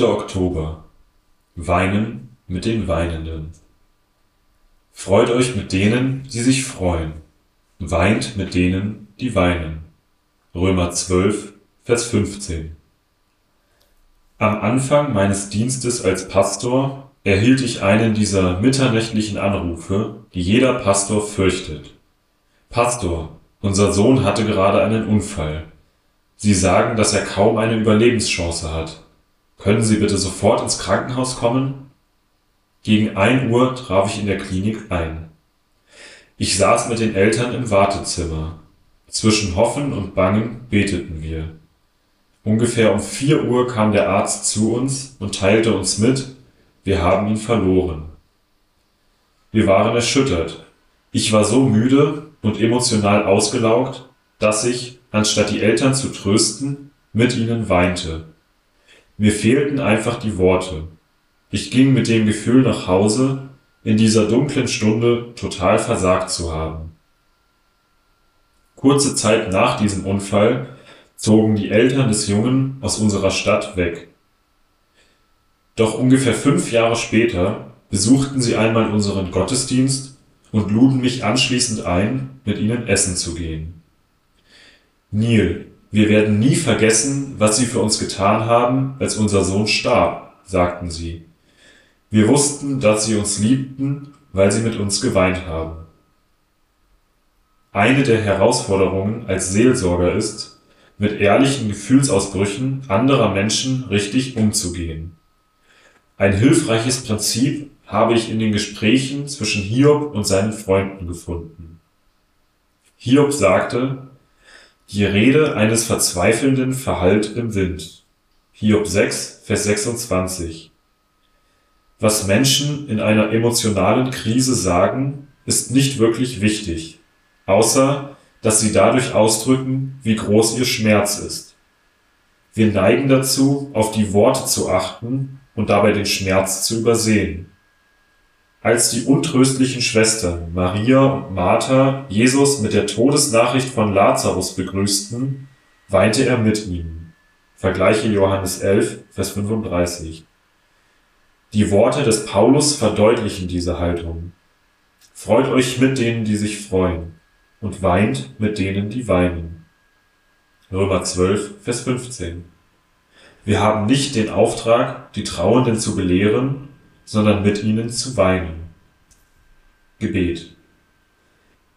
Oktober. Weinen mit den Weinenden. Freut euch mit denen, die sich freuen. Weint mit denen, die weinen. Römer 12, Vers 15. Am Anfang meines Dienstes als Pastor erhielt ich einen dieser mitternächtlichen Anrufe, die jeder Pastor fürchtet. Pastor, unser Sohn hatte gerade einen Unfall. Sie sagen, dass er kaum eine Überlebenschance hat. Können Sie bitte sofort ins Krankenhaus kommen? Gegen ein Uhr traf ich in der Klinik ein. Ich saß mit den Eltern im Wartezimmer. Zwischen Hoffen und Bangen beteten wir. Ungefähr um vier Uhr kam der Arzt zu uns und teilte uns mit, wir haben ihn verloren. Wir waren erschüttert. Ich war so müde und emotional ausgelaugt, dass ich, anstatt die Eltern zu trösten, mit ihnen weinte. Mir fehlten einfach die Worte. Ich ging mit dem Gefühl nach Hause, in dieser dunklen Stunde total versagt zu haben. Kurze Zeit nach diesem Unfall zogen die Eltern des Jungen aus unserer Stadt weg. Doch ungefähr fünf Jahre später besuchten sie einmal unseren Gottesdienst und luden mich anschließend ein, mit ihnen essen zu gehen. Neil, wir werden nie vergessen, was Sie für uns getan haben, als unser Sohn starb, sagten sie. Wir wussten, dass Sie uns liebten, weil Sie mit uns geweint haben. Eine der Herausforderungen als Seelsorger ist, mit ehrlichen Gefühlsausbrüchen anderer Menschen richtig umzugehen. Ein hilfreiches Prinzip habe ich in den Gesprächen zwischen Hiob und seinen Freunden gefunden. Hiob sagte, die Rede eines Verzweifelnden verhallt im Wind. Hiob 6, Vers 26. Was Menschen in einer emotionalen Krise sagen, ist nicht wirklich wichtig, außer dass sie dadurch ausdrücken, wie groß ihr Schmerz ist. Wir neigen dazu, auf die Worte zu achten und dabei den Schmerz zu übersehen. Als die untröstlichen Schwestern Maria und Martha Jesus mit der Todesnachricht von Lazarus begrüßten, weinte er mit ihnen. Vergleiche Johannes 11, Vers 35. Die Worte des Paulus verdeutlichen diese Haltung. Freut euch mit denen, die sich freuen, und weint mit denen, die weinen. Römer 12, Vers 15. Wir haben nicht den Auftrag, die Trauenden zu belehren, sondern mit ihnen zu weinen. Gebet.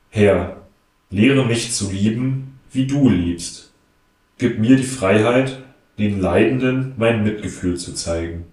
Herr, lehre mich zu lieben, wie du liebst. Gib mir die Freiheit, den Leidenden mein Mitgefühl zu zeigen.